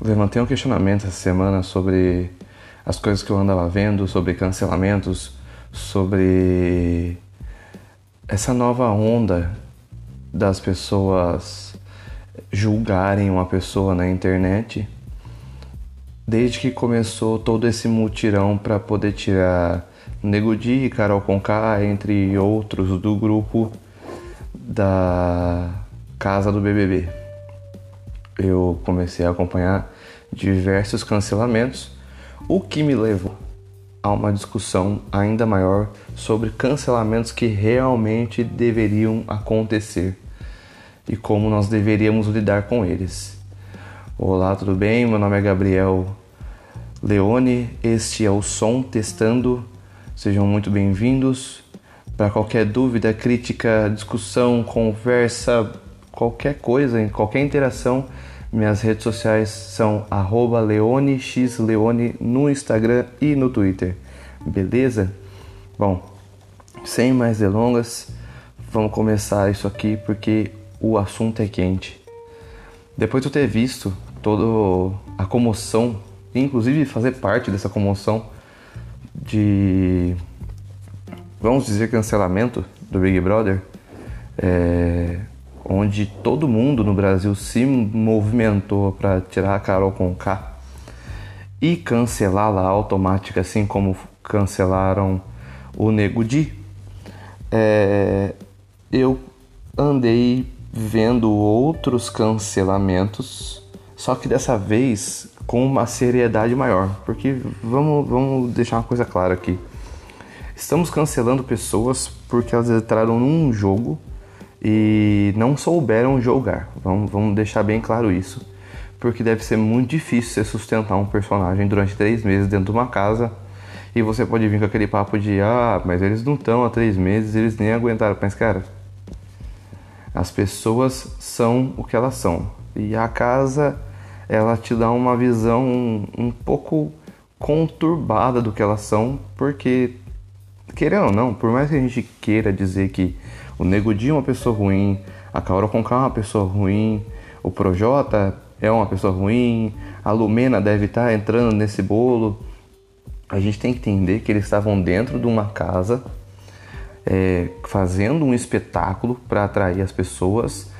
levantei um questionamento essa semana sobre as coisas que eu andava vendo, sobre cancelamentos, sobre essa nova onda das pessoas julgarem uma pessoa na internet. Desde que começou todo esse mutirão para poder tirar Nego Di Carol Conká, entre outros do grupo da Casa do BBB eu comecei a acompanhar diversos cancelamentos, o que me levou a uma discussão ainda maior sobre cancelamentos que realmente deveriam acontecer e como nós deveríamos lidar com eles. Olá, tudo bem? Meu nome é Gabriel Leone, este é o Som Testando. Sejam muito bem-vindos. Para qualquer dúvida, crítica, discussão, conversa, qualquer coisa, em qualquer interação, minhas redes sociais são leonexleone no Instagram e no Twitter. Beleza? Bom, sem mais delongas, vamos começar isso aqui porque o assunto é quente. Depois de eu ter visto toda a comoção, inclusive fazer parte dessa comoção de, vamos dizer, cancelamento do Big Brother, é, onde todo mundo no Brasil se movimentou para tirar a Carol com K e cancelá-la automática, assim como cancelaram o Nego Di, é, eu andei vendo outros cancelamentos, só que dessa vez com uma seriedade maior, porque vamos, vamos deixar uma coisa clara aqui. Estamos cancelando pessoas porque elas entraram num jogo e não souberam jogar. Vamos, vamos deixar bem claro isso, porque deve ser muito difícil você sustentar um personagem durante três meses dentro de uma casa e você pode vir com aquele papo de ah, mas eles não estão há três meses, eles nem aguentaram. Mas cara, as pessoas são o que elas são e a casa ela te dá uma visão um, um pouco conturbada do que elas são, porque querendo ou não, por mais que a gente queira dizer que o Nego Di é uma pessoa ruim, a Carol Conká é uma pessoa ruim, o Projota é uma pessoa ruim, a Lumena deve estar entrando nesse bolo. A gente tem que entender que eles estavam dentro de uma casa é, fazendo um espetáculo para atrair as pessoas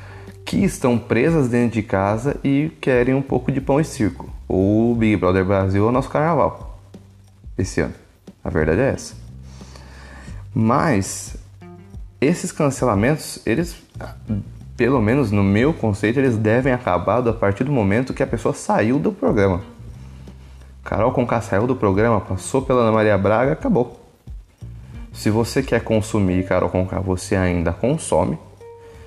que estão presas dentro de casa e querem um pouco de pão e circo. O Big Brother Brasil é o nosso carnaval esse ano. A verdade é essa. Mas esses cancelamentos, eles, pelo menos no meu conceito, eles devem acabar a partir do momento que a pessoa saiu do programa. Carol Conká saiu do programa, passou pela Ana Maria Braga, acabou. Se você quer consumir Carol Conká, você ainda consome.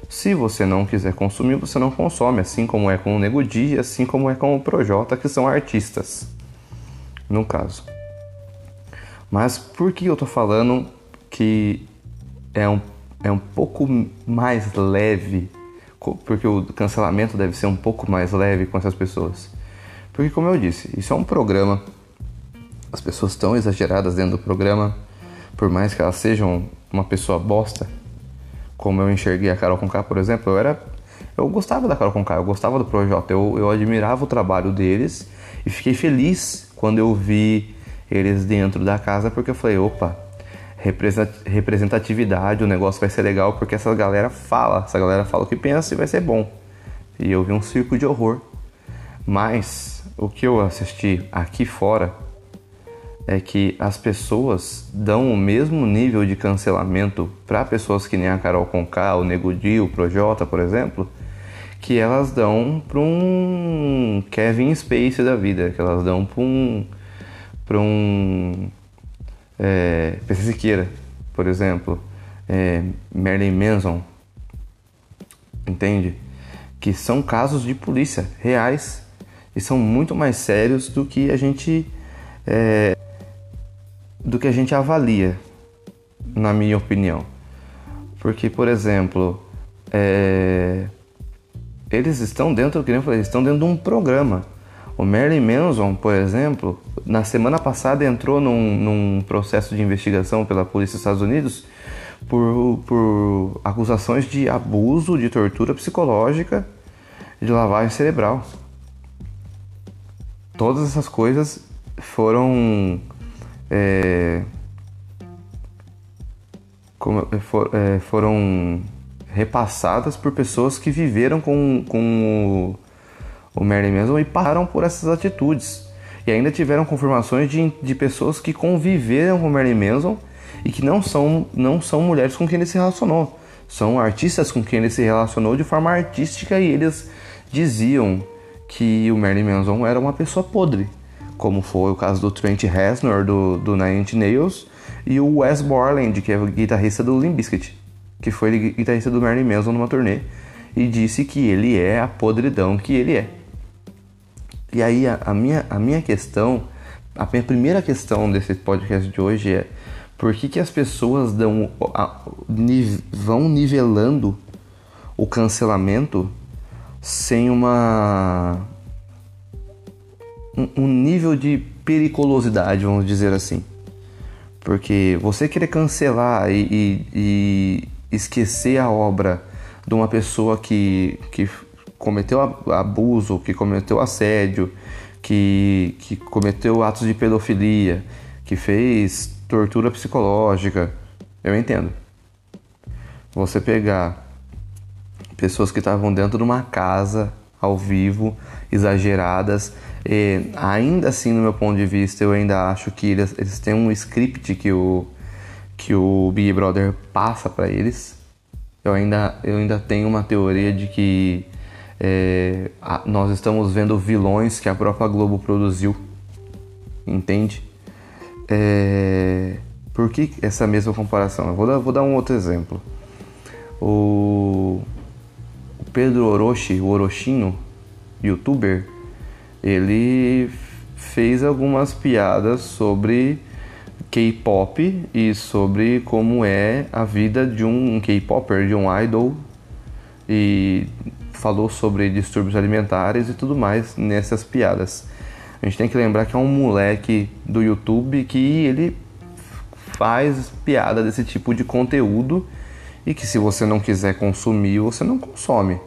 Se você não quiser consumir, você não consome, assim como é com o Nego Di, assim como é com o Projota, que são artistas, no caso. Mas por que eu tô falando que é um é um pouco mais leve, porque o cancelamento deve ser um pouco mais leve com essas pessoas. Porque, como eu disse, isso é um programa, as pessoas estão exageradas dentro do programa, por mais que elas sejam uma pessoa bosta, como eu enxerguei a Carol Conká, por exemplo, eu era. Eu gostava da Carol Conká, eu gostava do Projota, eu, eu admirava o trabalho deles e fiquei feliz quando eu vi eles dentro da casa, porque eu falei, opa, representatividade, o negócio vai ser legal porque essa galera fala, essa galera fala o que pensa e vai ser bom. E eu vi um circo de horror. Mas o que eu assisti aqui fora é que as pessoas dão o mesmo nível de cancelamento para pessoas que nem a Carol Conká, o Nego Di, o Projota, por exemplo, que elas dão para um Kevin Space da vida, que elas dão para um para um é, PC Siqueira, por exemplo, é, Marilyn Manson, entende? Que são casos de polícia reais e são muito mais sérios do que a gente é, do que a gente avalia, na minha opinião. Porque, por exemplo, é, eles estão dentro, que eu falei, estão dentro de um programa. O Marilyn Manson, por exemplo, na semana passada entrou num, num processo de investigação pela polícia dos Estados Unidos por, por acusações de abuso, de tortura psicológica, de lavagem cerebral. todas essas coisas foram é, como, é, for, é, foram repassadas por pessoas que viveram com, com o, o Marilyn Manson e pararam por essas atitudes. E ainda tiveram confirmações de, de pessoas que conviveram com o Marilyn Manson e que não são, não são mulheres com quem ele se relacionou. São artistas com quem ele se relacionou de forma artística e eles diziam que o Marilyn Manson era uma pessoa podre, como foi o caso do Trent Reznor do, do Nine Inch Nails e o Wes Borland, que é o guitarrista do Limp Bizkit, que foi guitarrista do Marilyn Manson numa turnê e disse que ele é a podridão que ele é. E aí a, a, minha, a minha questão, a minha primeira questão desse podcast de hoje é por que, que as pessoas dão, a, vão nivelando o cancelamento sem uma um, um nível de periculosidade, vamos dizer assim. Porque você querer cancelar e, e, e, esquecer a obra de uma pessoa que, que cometeu abuso, que cometeu assédio, que, que cometeu atos de pedofilia, que fez tortura psicológica, eu entendo. Você pegar pessoas que estavam dentro de uma casa ao vivo, exageradas, e ainda assim, no meu ponto de vista, eu ainda acho que eles, eles têm um script que o, que o Big Brother passa para eles. Eu ainda, eu ainda tenho uma teoria de que é, a, nós estamos vendo vilões que a própria Globo produziu, entende? É, por que essa mesma comparação? Eu vou dar, vou dar um outro exemplo. O, o Pedro Orochi, o Orochinho, youtuber, ele fez algumas piadas sobre K-pop e sobre como é a vida de um K-popper, de um idol e falou sobre distúrbios alimentares e tudo mais nessas piadas. A gente tem que lembrar que é um moleque do YouTube que ele faz piada desse tipo de conteúdo e que se você não quiser consumir, você não consome.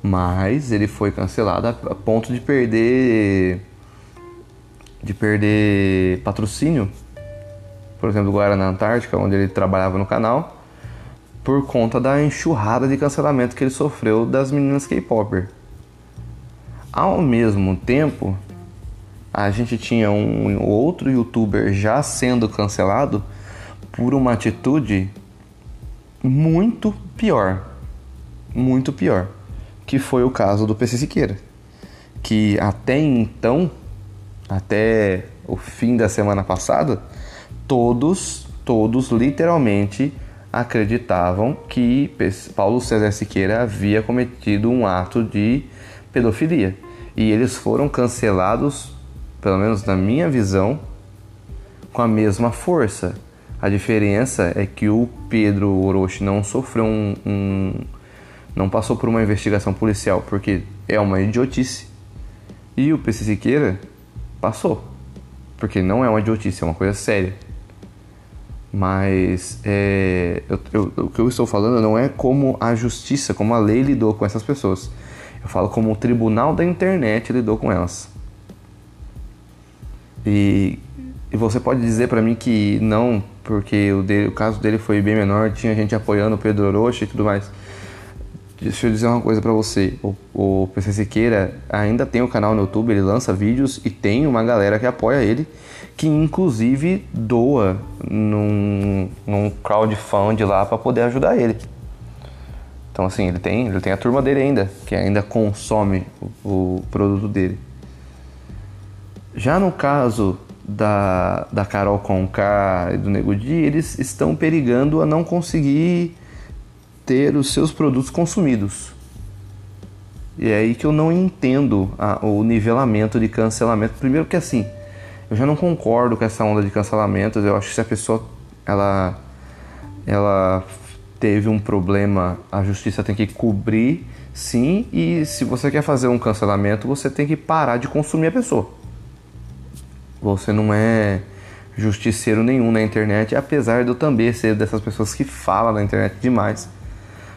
Mas ele foi cancelado a ponto de perder de perder patrocínio. Por exemplo, agora na Antártica, onde ele trabalhava no canal, por conta da enxurrada de cancelamento que ele sofreu das meninas K-popper. Ao mesmo tempo, a gente tinha um outro youtuber já sendo cancelado por uma atitude muito pior. Muito pior. Que foi o caso do PC Siqueira. Que até então, até o fim da semana passada, todos, todos literalmente acreditavam que Paulo César Siqueira havia cometido um ato de pedofilia. E eles foram cancelados, pelo menos na minha visão, com a mesma força. A diferença é que o Pedro Orochi não sofreu um, um não passou por uma investigação policial porque é uma idiotice. E o PC Siqueira passou, porque não é uma idiotice, é uma coisa séria. Mas é, eu, eu, o que eu estou falando não é como a justiça, como a lei lidou com essas pessoas. Eu falo como o tribunal da internet lidou com elas. E, e você pode dizer para mim que não, porque o, dele, o caso dele foi bem menor, tinha gente apoiando o Pedro Orochi e tudo mais. Deixa eu dizer uma coisa para você. O, o PC Siqueira ainda tem o um canal no YouTube, ele lança vídeos e tem uma galera que apoia ele que inclusive doa num, num crowdfund lá para poder ajudar ele. Então assim, ele tem, ele tem a turma dele ainda, que ainda consome o, o produto dele. Já no caso da, da Carol Conká e do Nego Di, eles estão perigando a não conseguir ter os seus produtos consumidos. E é aí que eu não entendo a, o nivelamento de cancelamento. Primeiro que assim, eu já não concordo com essa onda de cancelamentos. Eu acho que se a pessoa ela ela teve um problema, a justiça tem que cobrir, sim, e se você quer fazer um cancelamento, você tem que parar de consumir a pessoa. Você não é justiceiro nenhum na internet, apesar de eu também ser dessas pessoas que falam na internet demais.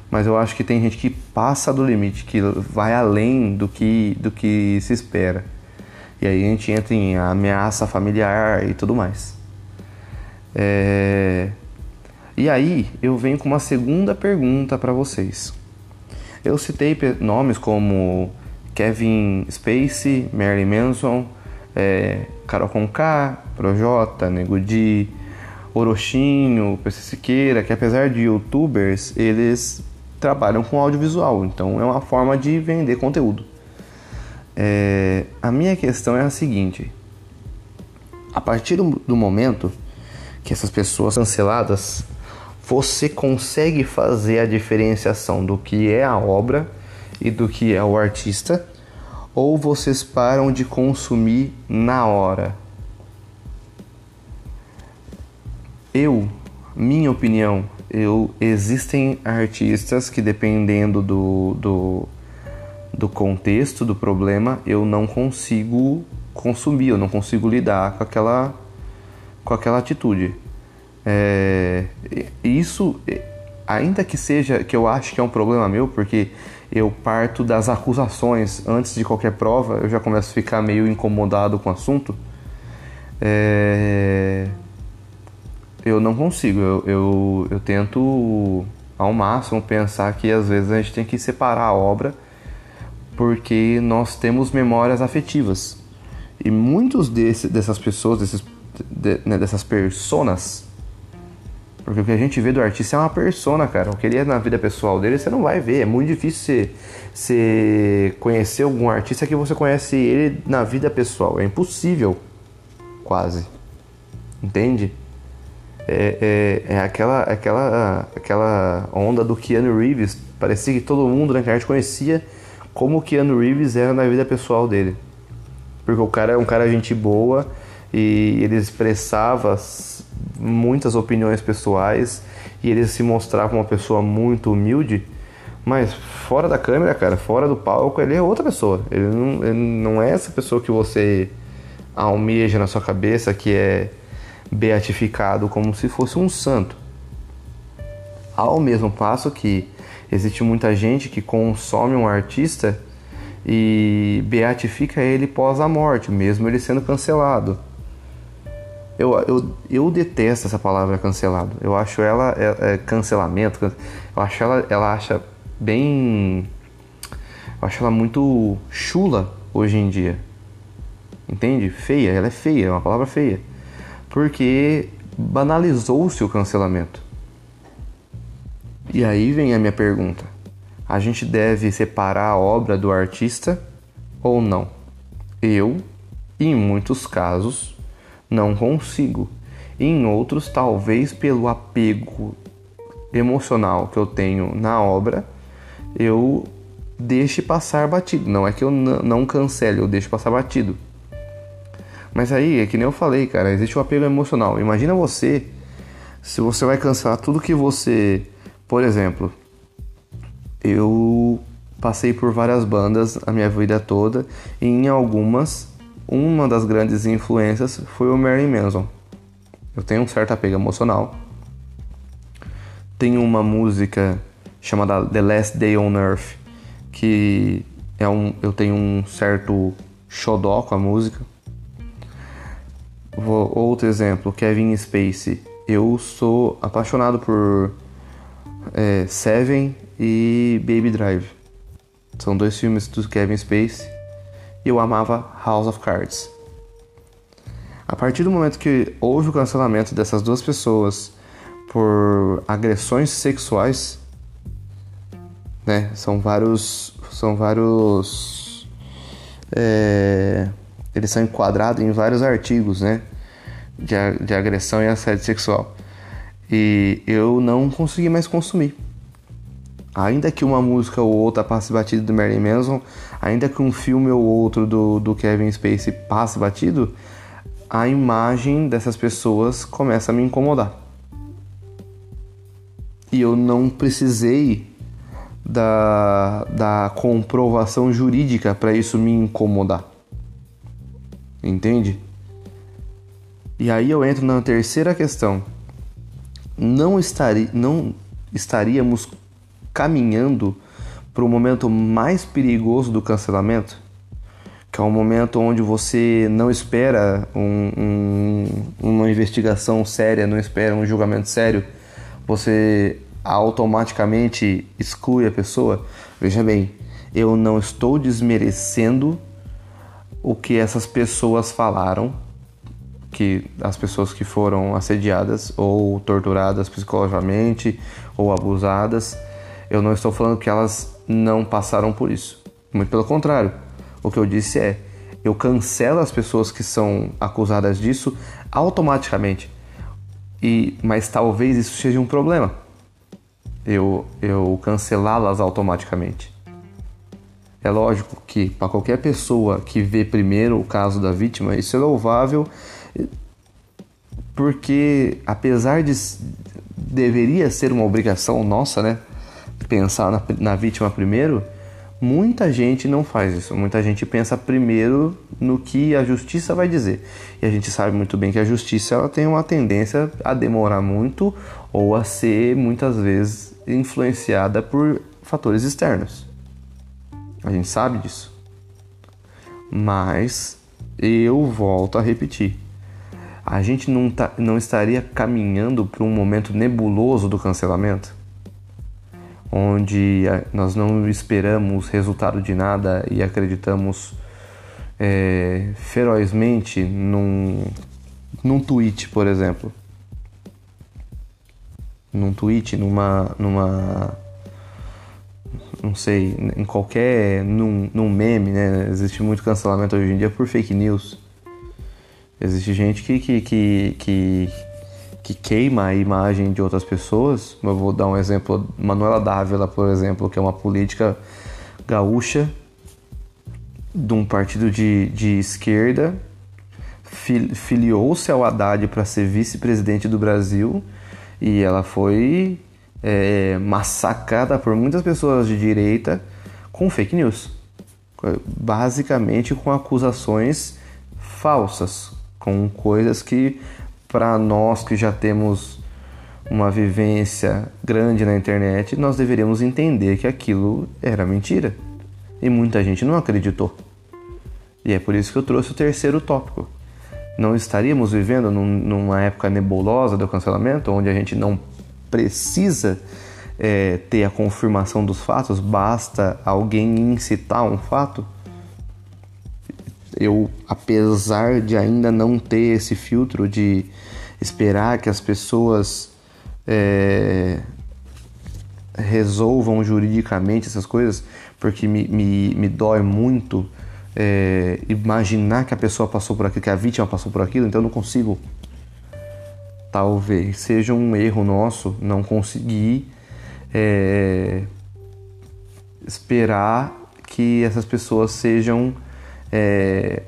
Mas eu acho que tem gente que passa do limite, que vai além do que, do que se espera. E aí a gente entra em ameaça familiar e tudo mais. É... E aí eu venho com uma segunda pergunta para vocês. Eu citei nomes como Kevin Spacey, Marilyn Manson, é, Carol Conká, Projota, Nego Di, Orochinho, PC Siqueira, que apesar de youtubers, eles trabalham com audiovisual, então é uma forma de vender conteúdo. É, a minha questão é a seguinte: a partir do, momento que essas pessoas canceladas você consegue fazer a diferenciação do que é a obra e do que é o artista, ou vocês param de consumir na hora? Eu, minha opinião, eu existem artistas que dependendo do, do, do contexto do problema, eu não consigo consumir, eu não consigo lidar com aquela com aquela atitude. É, isso, ainda que seja que eu acho que é um problema meu, porque eu parto das acusações antes de qualquer prova, eu já começo a ficar meio incomodado com o assunto. É, eu não consigo, eu, eu, eu tento ao máximo pensar que às vezes a gente tem que separar a obra porque nós temos memórias afetivas. E muitos desse, dessas pessoas, desses, de, né, dessas personas, porque o que a gente vê do artista é uma persona, cara. O que ele é na vida pessoal dele, você não vai ver. É muito difícil você, conhecer algum artista que você conhece ele na vida pessoal. É impossível, quase. Entende? É, é, é aquela, aquela, aquela onda do Keanu Reeves. Parecia que todo mundo na internet conhecia como o Keanu Reeves era na vida pessoal dele. Porque o cara é um cara gente boa e ele expressava muitas opiniões pessoais e ele se mostrava uma pessoa muito humilde, mas fora da câmera, cara, fora do palco, ele é outra pessoa. Ele não, ele não é essa pessoa que você almeja na sua cabeça, que é beatificado como se fosse um santo. Ao mesmo passo que existe muita gente que consome um artista e beatifica ele pós a morte, mesmo ele sendo cancelado. Eu, eu, eu detesto essa palavra cancelado. Eu acho ela é, é cancelamento. Eu acho ela, ela acha bem. Eu acho ela muito chula hoje em dia. Entende? Feia, ela é feia, é uma palavra feia. Porque banalizou-se o cancelamento. E aí vem a minha pergunta: a gente deve separar a obra do artista ou não? Eu, em muitos casos, não consigo. em outros, talvez pelo apego emocional que eu tenho na obra, eu deixe passar batido. Não é que eu não cancele, eu deixo passar batido. Mas aí, é que nem eu falei, cara, existe um apego emocional. Imagina você, se você vai cancelar tudo que você. Por exemplo, eu passei por várias bandas a minha vida toda e em algumas uma das grandes influências foi o Marilyn Manson. Eu tenho um certo apego emocional. Tem uma música chamada The Last Day on Earth que é um, eu tenho um certo xodó com a música. Vou, outro exemplo, Kevin Spacey. Eu sou apaixonado por é, Seven e Baby Drive. São dois filmes do Kevin Spacey e eu amava House of Cards. A partir do momento que houve o cancelamento dessas duas pessoas por agressões sexuais, né? São vários, são vários, é, eles são enquadrados em vários artigos, né? De, de agressão e assédio sexual. E eu não consegui mais consumir. Ainda que uma música ou outra passe batido do Marilyn Manson, ainda que um filme ou outro do, do Kevin Spacey passe batido, a imagem dessas pessoas começa a me incomodar. E eu não precisei da, da comprovação jurídica para isso me incomodar. Entende? E aí eu entro na terceira questão. Não, estaria, não estaríamos caminhando para o momento mais perigoso do cancelamento, que é um momento onde você não espera um, um, uma investigação séria, não espera um julgamento sério, você automaticamente exclui a pessoa. Veja bem, eu não estou desmerecendo o que essas pessoas falaram, que as pessoas que foram assediadas ou torturadas psicologicamente ou abusadas, eu não estou falando que elas não passaram por isso. Muito pelo contrário o que eu disse é: eu cancelo as pessoas que são acusadas disso automaticamente. E, mas talvez isso seja um problema. Eu, eu cancelá-las automaticamente. É lógico que para qualquer pessoa que vê primeiro o caso da vítima, isso é louvável, porque apesar de deveria ser uma obrigação nossa, né, pensar na, na vítima primeiro, Muita gente não faz isso. Muita gente pensa primeiro no que a justiça vai dizer. E a gente sabe muito bem que a justiça ela tem uma tendência a demorar muito ou a ser muitas vezes influenciada por fatores externos. A gente sabe disso. Mas eu volto a repetir. A gente não, tá, não estaria caminhando para um momento nebuloso do cancelamento? onde nós não esperamos resultado de nada e acreditamos é, ferozmente num, num tweet, por exemplo. Num tweet, numa. numa não sei, em qualquer. num, num meme, né? Existe muito cancelamento hoje em dia por fake news. Existe gente que, que, que, que que queima a imagem de outras pessoas. Eu vou dar um exemplo, Manuela Dávila, por exemplo, que é uma política gaúcha de um partido de, de esquerda, filiou-se ao Haddad para ser vice-presidente do Brasil e ela foi é, massacrada por muitas pessoas de direita com fake news, basicamente com acusações falsas, com coisas que para nós que já temos uma vivência grande na internet, nós deveríamos entender que aquilo era mentira. E muita gente não acreditou. E é por isso que eu trouxe o terceiro tópico. Não estaríamos vivendo num, numa época nebulosa do cancelamento, onde a gente não precisa é, ter a confirmação dos fatos, basta alguém incitar um fato? Eu, apesar de ainda não ter esse filtro de esperar que as pessoas é, resolvam juridicamente essas coisas, porque me, me, me dói muito é, imaginar que a pessoa passou por aquilo, que a vítima passou por aquilo, então eu não consigo. Talvez seja um erro nosso não conseguir é, esperar que essas pessoas sejam é,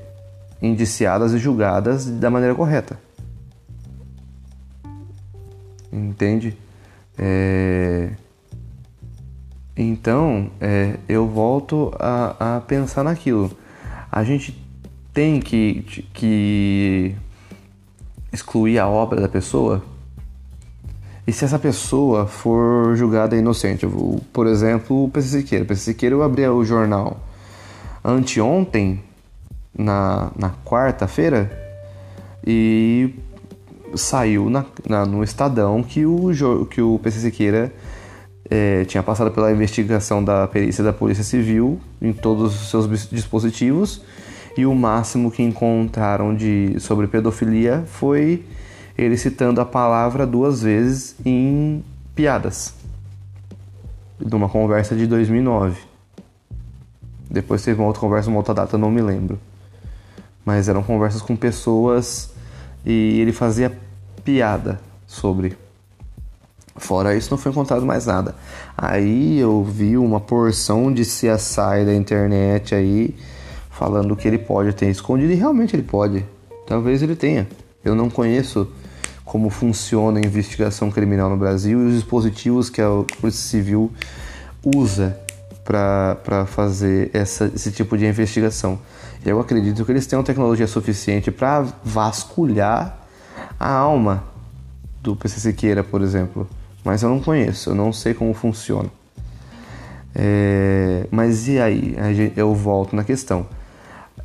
indiciadas e julgadas da maneira correta. Entende? É... Então, é, eu volto a, a, pensar naquilo. A gente tem que, que excluir a obra da pessoa? E se essa pessoa for julgada inocente? Por exemplo, o PC Siqueira. O PC Siqueira eu abri o jornal anteontem na, na quarta-feira e saiu na, na, no Estadão que o, que o PC Siqueira é, tinha passado pela investigação da perícia da Polícia Civil em todos os seus dispositivos e o máximo que encontraram de sobre pedofilia foi ele citando a palavra duas vezes em piadas numa conversa de 2009. Depois teve uma outra conversa, uma outra data, não me lembro. Mas eram conversas com pessoas e ele fazia piada sobre. Fora isso, não foi encontrado mais nada. Aí eu vi uma porção de CSI da internet aí falando que ele pode ter escondido e realmente ele pode. Talvez ele tenha. Eu não conheço como funciona a investigação criminal no Brasil e os dispositivos que a Polícia Civil usa para fazer essa, esse tipo de investigação. Eu acredito que eles tenham tecnologia suficiente para vasculhar a alma do PC Siqueira, por exemplo. Mas eu não conheço, eu não sei como funciona. É, mas e aí? Eu volto na questão.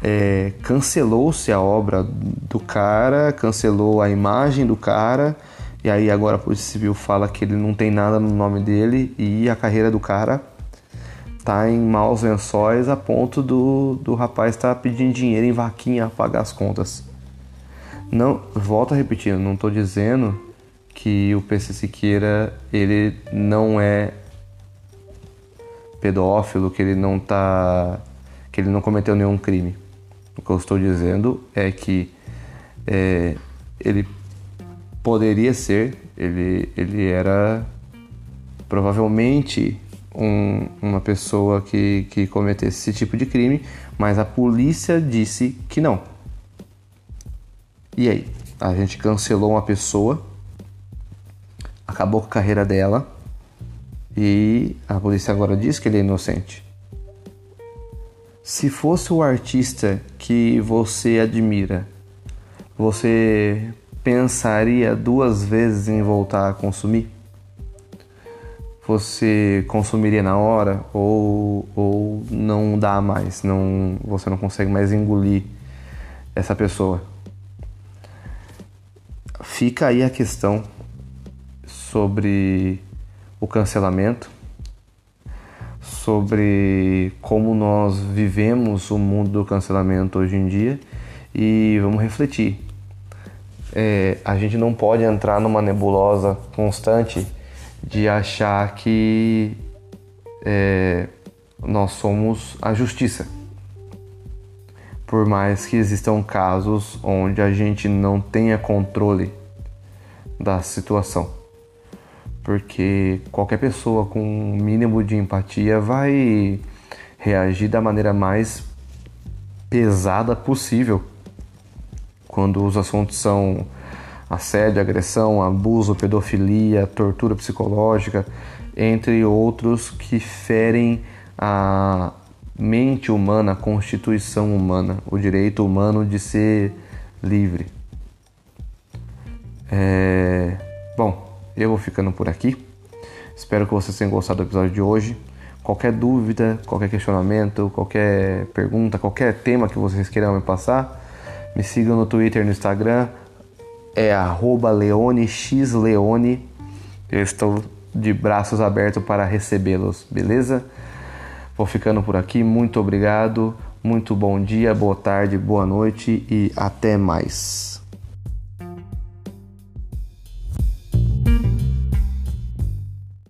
é, cancelou-se a obra do cara, cancelou a imagem do cara, e aí agora a Polícia Civil fala que ele não tem nada no nome dele e a carreira do cara tá em maus lençóis a ponto do, do rapaz estar tá pedindo dinheiro em vaquinha a pagar as contas. Não, volto a repetir, não estou dizendo que o PC Siqueira ele não é pedófilo, que ele não tá que ele não cometeu nenhum crime. O que eu estou dizendo é que é, ele poderia ser, ele, ele era provavelmente um, uma pessoa que, que cometesse esse tipo de crime, mas a polícia disse que não. E aí? A gente cancelou uma pessoa, acabou com a carreira dela e a polícia agora diz que ele é inocente. Se fosse o artista que você admira, você pensaria duas vezes em voltar a consumir? Você consumiria na hora ou, ou não dá mais, não, você não consegue mais engolir essa pessoa? Fica aí a questão sobre o cancelamento, sobre como nós vivemos o mundo do cancelamento hoje em dia e vamos refletir. É, a gente não pode entrar numa nebulosa constante de achar que é, nós somos a justiça. Por mais que existam casos onde a gente não tenha controle da situação porque qualquer pessoa com um mínimo de empatia vai reagir da maneira mais pesada possível quando os assuntos são assédio, agressão, abuso, pedofilia, tortura psicológica, entre outros que ferem a mente humana, a constituição humana, o direito humano de ser livre. É... Bom, eu vou ficando por aqui. Espero que vocês tenham gostado do episódio de hoje. Qualquer dúvida, qualquer questionamento, qualquer pergunta, qualquer tema que vocês queiram me passar, me sigam no Twitter no Instagram. É leonexleone. Eu estou de braços abertos para recebê-los, beleza? Vou ficando por aqui. Muito obrigado. Muito bom dia, boa tarde, boa noite e até mais.